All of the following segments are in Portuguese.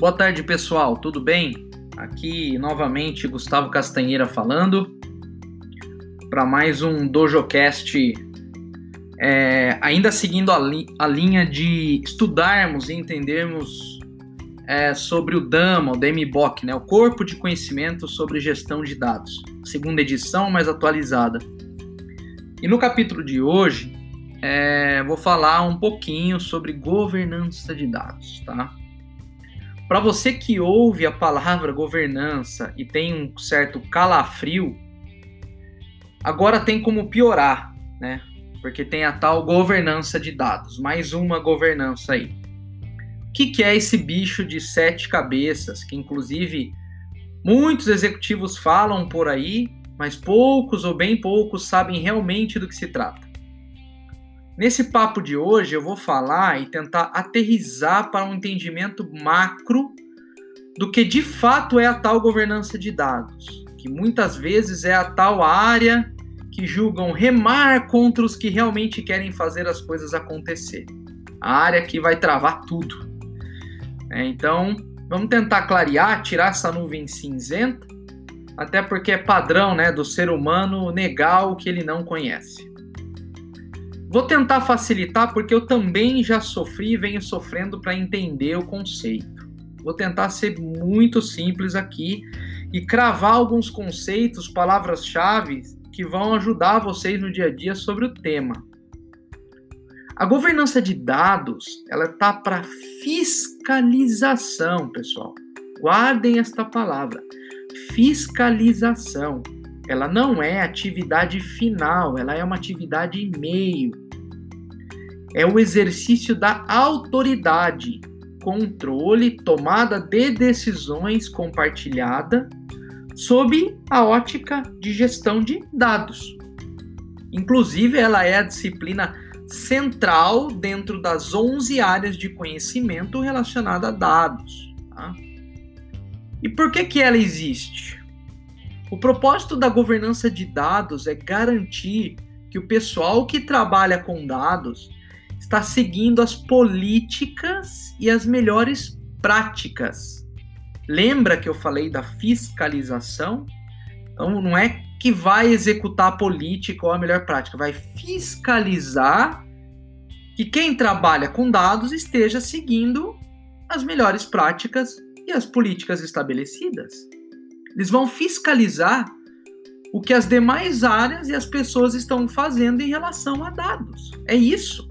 Boa tarde, pessoal. Tudo bem? Aqui novamente Gustavo Castanheira falando para mais um DojoCast. É, ainda seguindo a, li a, linha de estudarmos e entendermos é, sobre o DAMA, o DMBOK, né, o Corpo de Conhecimento sobre Gestão de Dados, segunda edição mais atualizada. E no capítulo de hoje, é, vou falar um pouquinho sobre governança de dados, tá? Para você que ouve a palavra governança e tem um certo calafrio, agora tem como piorar, né? Porque tem a tal governança de dados, mais uma governança aí. O que, que é esse bicho de sete cabeças, que inclusive muitos executivos falam por aí, mas poucos ou bem poucos sabem realmente do que se trata? Nesse papo de hoje, eu vou falar e tentar aterrizar para um entendimento macro do que de fato é a tal governança de dados, que muitas vezes é a tal área que julgam remar contra os que realmente querem fazer as coisas acontecer. A área que vai travar tudo. É, então, vamos tentar clarear, tirar essa nuvem cinzenta, até porque é padrão né, do ser humano negar o que ele não conhece. Vou tentar facilitar porque eu também já sofri e venho sofrendo para entender o conceito. Vou tentar ser muito simples aqui e cravar alguns conceitos, palavras-chave que vão ajudar vocês no dia a dia sobre o tema. A governança de dados, ela tá para fiscalização, pessoal. Guardem esta palavra, fiscalização ela não é atividade final, ela é uma atividade meio. É o exercício da autoridade, controle, tomada de decisões compartilhada sob a ótica de gestão de dados. Inclusive, ela é a disciplina central dentro das 11 áreas de conhecimento relacionada a dados. Tá? E por que, que ela existe? O propósito da governança de dados é garantir que o pessoal que trabalha com dados está seguindo as políticas e as melhores práticas. Lembra que eu falei da fiscalização? Então não é que vai executar a política ou a melhor prática, vai fiscalizar que quem trabalha com dados esteja seguindo as melhores práticas e as políticas estabelecidas. Eles vão fiscalizar o que as demais áreas e as pessoas estão fazendo em relação a dados. É isso.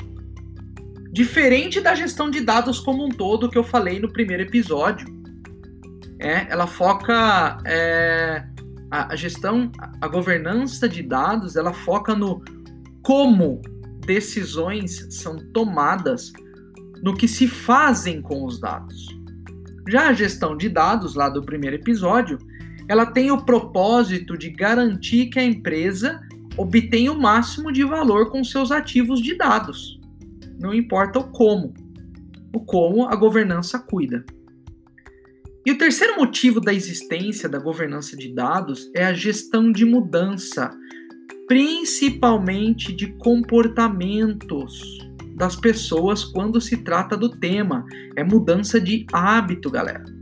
Diferente da gestão de dados como um todo que eu falei no primeiro episódio. É, ela foca é, a, a gestão, a governança de dados, ela foca no como decisões são tomadas no que se fazem com os dados. Já a gestão de dados, lá do primeiro episódio, ela tem o propósito de garantir que a empresa obtenha o máximo de valor com seus ativos de dados. Não importa o como. O como a governança cuida. E o terceiro motivo da existência da governança de dados é a gestão de mudança, principalmente de comportamentos das pessoas quando se trata do tema. É mudança de hábito, galera.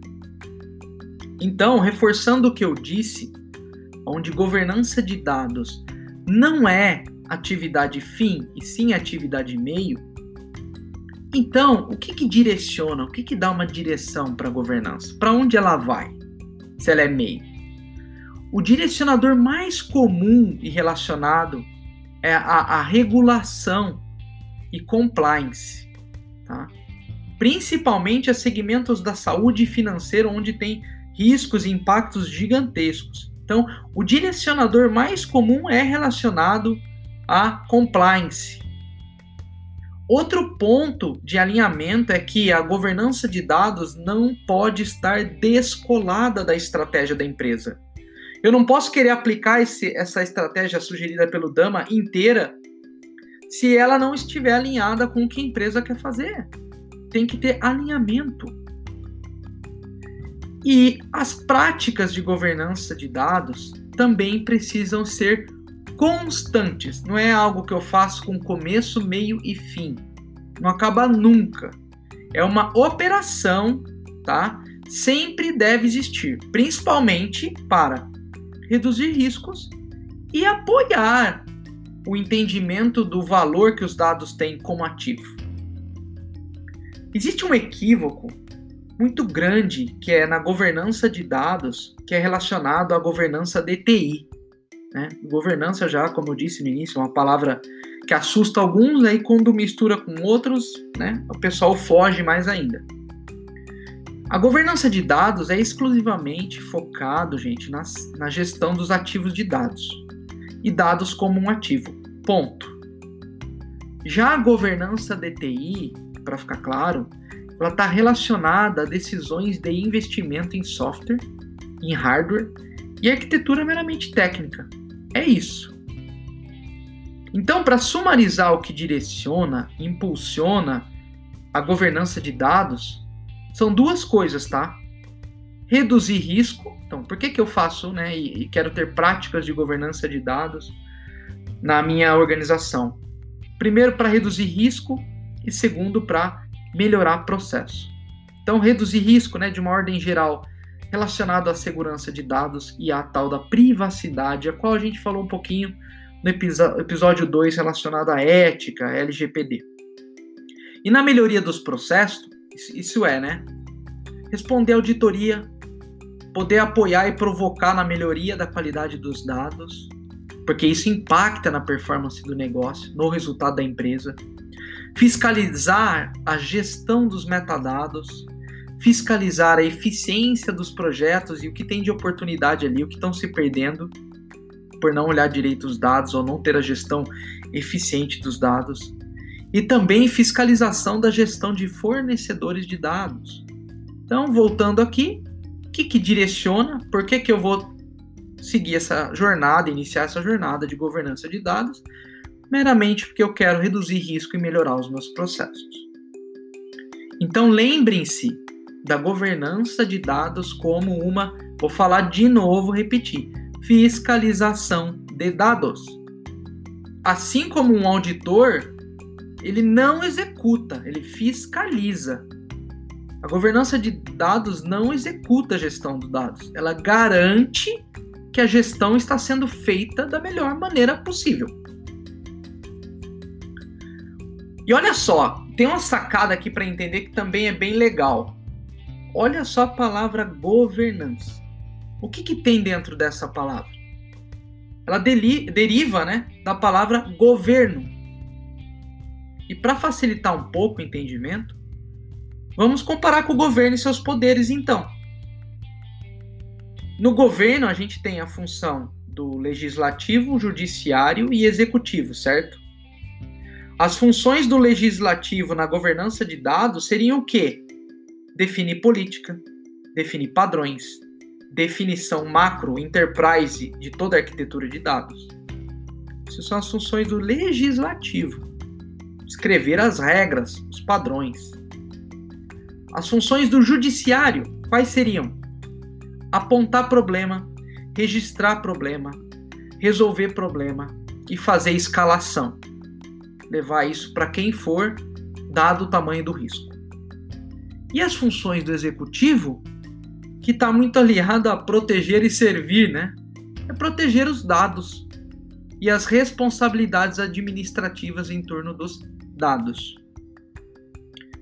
Então, reforçando o que eu disse, onde governança de dados não é atividade fim e sim atividade meio, então o que, que direciona, o que, que dá uma direção para a governança? Para onde ela vai, se ela é meio? O direcionador mais comum e relacionado é a, a regulação e compliance, tá? principalmente a segmentos da saúde financeira, onde tem riscos e impactos gigantescos. Então, o direcionador mais comum é relacionado a compliance. Outro ponto de alinhamento é que a governança de dados não pode estar descolada da estratégia da empresa. Eu não posso querer aplicar esse, essa estratégia sugerida pelo Dama inteira se ela não estiver alinhada com o que a empresa quer fazer. Tem que ter alinhamento. E as práticas de governança de dados também precisam ser constantes. Não é algo que eu faço com começo, meio e fim. Não acaba nunca. É uma operação, tá? sempre deve existir, principalmente para reduzir riscos e apoiar o entendimento do valor que os dados têm como ativo. Existe um equívoco muito grande que é na governança de dados, que é relacionado à governança DTI. Né? Governança já, como eu disse no início, é uma palavra que assusta alguns, aí quando mistura com outros, né, o pessoal foge mais ainda. A governança de dados é exclusivamente focado, gente, nas, na gestão dos ativos de dados e dados como um ativo. Ponto. Já a governança DTI, para ficar claro, ela está relacionada a decisões de investimento em software, em hardware e arquitetura meramente técnica. É isso. Então, para sumarizar o que direciona, impulsiona a governança de dados, são duas coisas, tá? Reduzir risco. Então, por que, que eu faço, né, e quero ter práticas de governança de dados na minha organização? Primeiro, para reduzir risco, e segundo, para melhorar processo. Então, reduzir risco, né, de uma ordem geral relacionado à segurança de dados e à tal da privacidade, a qual a gente falou um pouquinho no episódio 2 relacionado à ética, LGPD. E na melhoria dos processos, isso é, né? Responder auditoria, poder apoiar e provocar na melhoria da qualidade dos dados, porque isso impacta na performance do negócio, no resultado da empresa fiscalizar a gestão dos metadados, fiscalizar a eficiência dos projetos e o que tem de oportunidade ali, o que estão se perdendo por não olhar direito os dados ou não ter a gestão eficiente dos dados. E também fiscalização da gestão de fornecedores de dados. Então, voltando aqui, o que, que direciona? Por que, que eu vou seguir essa jornada, iniciar essa jornada de governança de dados? Meramente porque eu quero reduzir risco e melhorar os meus processos. Então lembrem-se da governança de dados como uma, vou falar de novo, repetir, fiscalização de dados. Assim como um auditor, ele não executa, ele fiscaliza. A governança de dados não executa a gestão dos dados, ela garante que a gestão está sendo feita da melhor maneira possível. E olha só, tem uma sacada aqui para entender que também é bem legal. Olha só a palavra governança. O que, que tem dentro dessa palavra? Ela deriva né, da palavra governo. E para facilitar um pouco o entendimento, vamos comparar com o governo e seus poderes então. No governo, a gente tem a função do legislativo, judiciário e executivo, certo? As funções do legislativo na governança de dados seriam o quê? Definir política, definir padrões, definição macro, enterprise de toda a arquitetura de dados. Essas são as funções do legislativo. Escrever as regras, os padrões. As funções do judiciário, quais seriam? Apontar problema, registrar problema, resolver problema e fazer escalação levar isso para quem for, dado o tamanho do risco. E as funções do executivo, que está muito aliado a proteger e servir, né? É proteger os dados e as responsabilidades administrativas em torno dos dados.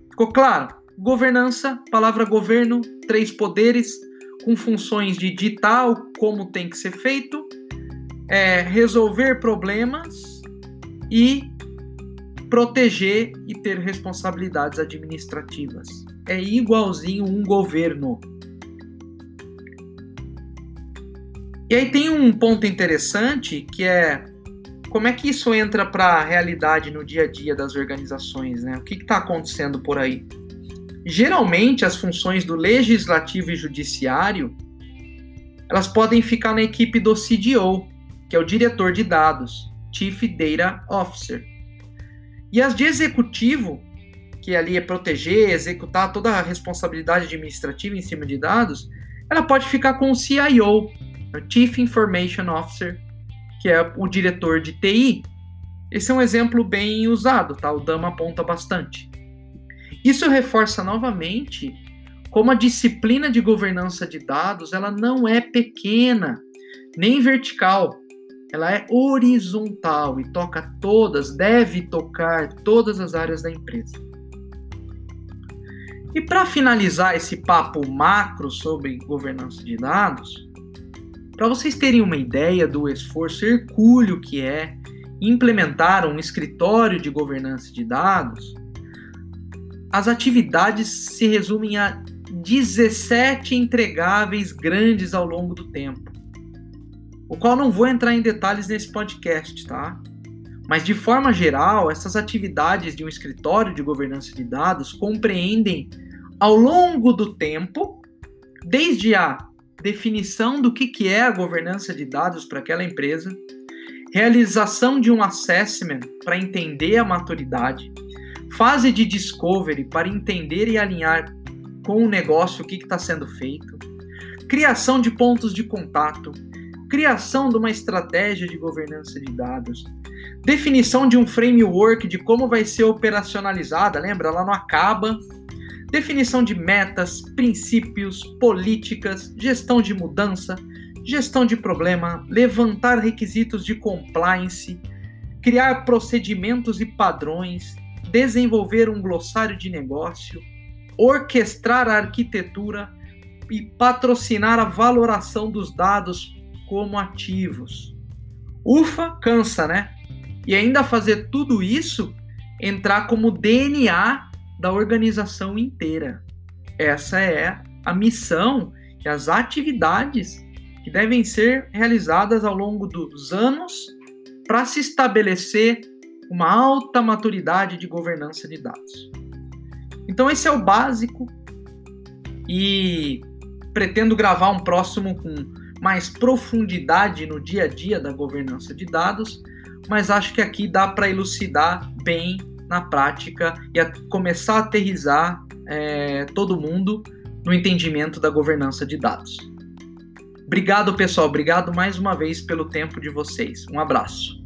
Ficou claro? Governança, palavra governo, três poderes, com funções de ditar como tem que ser feito, é, resolver problemas e proteger e ter responsabilidades administrativas. É igualzinho um governo. E aí tem um ponto interessante que é como é que isso entra para a realidade no dia a dia das organizações, né? O que está acontecendo por aí? Geralmente as funções do legislativo e judiciário elas podem ficar na equipe do CDO, que é o diretor de dados, Chief Data Officer. E as de executivo, que ali é proteger, executar toda a responsabilidade administrativa em cima de dados, ela pode ficar com o CIO, o Chief Information Officer, que é o diretor de TI. Esse é um exemplo bem usado, tá? O Dama aponta bastante. Isso reforça novamente como a disciplina de governança de dados, ela não é pequena, nem vertical. Ela é horizontal e toca todas, deve tocar todas as áreas da empresa. E para finalizar esse papo macro sobre governança de dados, para vocês terem uma ideia do esforço hercúleo que é implementar um escritório de governança de dados, as atividades se resumem a 17 entregáveis grandes ao longo do tempo, o qual não vou entrar em detalhes nesse podcast, tá? Mas de forma geral, essas atividades de um escritório de governança de dados compreendem ao longo do tempo, desde a definição do que, que é a governança de dados para aquela empresa, realização de um assessment para entender a maturidade, fase de discovery para entender e alinhar com o negócio o que está sendo feito, criação de pontos de contato, criação de uma estratégia de governança de dados, definição de um framework de como vai ser operacionalizada, lembra? Ela não acaba definição de metas, princípios, políticas, gestão de mudança, gestão de problema, levantar requisitos de compliance, criar procedimentos e padrões, desenvolver um glossário de negócio, orquestrar a arquitetura e patrocinar a valoração dos dados como ativos. Ufa, cansa, né? E ainda fazer tudo isso entrar como DNA da organização inteira. Essa é a missão e as atividades que devem ser realizadas ao longo dos anos para se estabelecer uma alta maturidade de governança de dados. Então, esse é o básico e pretendo gravar um próximo com mais profundidade no dia a dia da governança de dados, mas acho que aqui dá para elucidar bem na prática e a começar a aterrizar é, todo mundo no entendimento da governança de dados. Obrigado, pessoal. Obrigado mais uma vez pelo tempo de vocês. Um abraço.